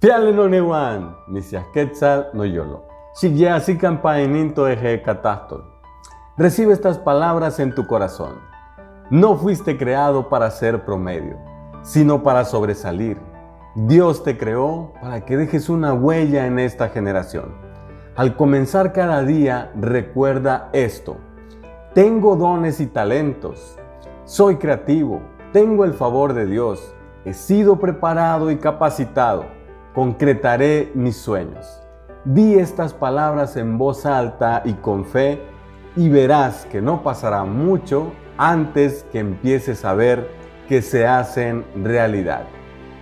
No neuan, misias quetzal no yolo. Sigue así campaininto eje catastol. Recibe estas palabras en tu corazón. No fuiste creado para ser promedio, sino para sobresalir. Dios te creó para que dejes una huella en esta generación. Al comenzar cada día, recuerda esto. Tengo dones y talentos. Soy creativo. Tengo el favor de Dios. He sido preparado y capacitado concretaré mis sueños. Di estas palabras en voz alta y con fe y verás que no pasará mucho antes que empieces a ver que se hacen realidad.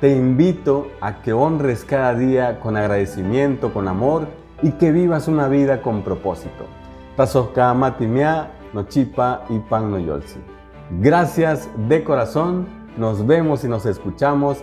Te invito a que honres cada día con agradecimiento, con amor y que vivas una vida con propósito. Tazosca matimia, nochipa y pan noyolsi. Gracias de corazón, nos vemos y nos escuchamos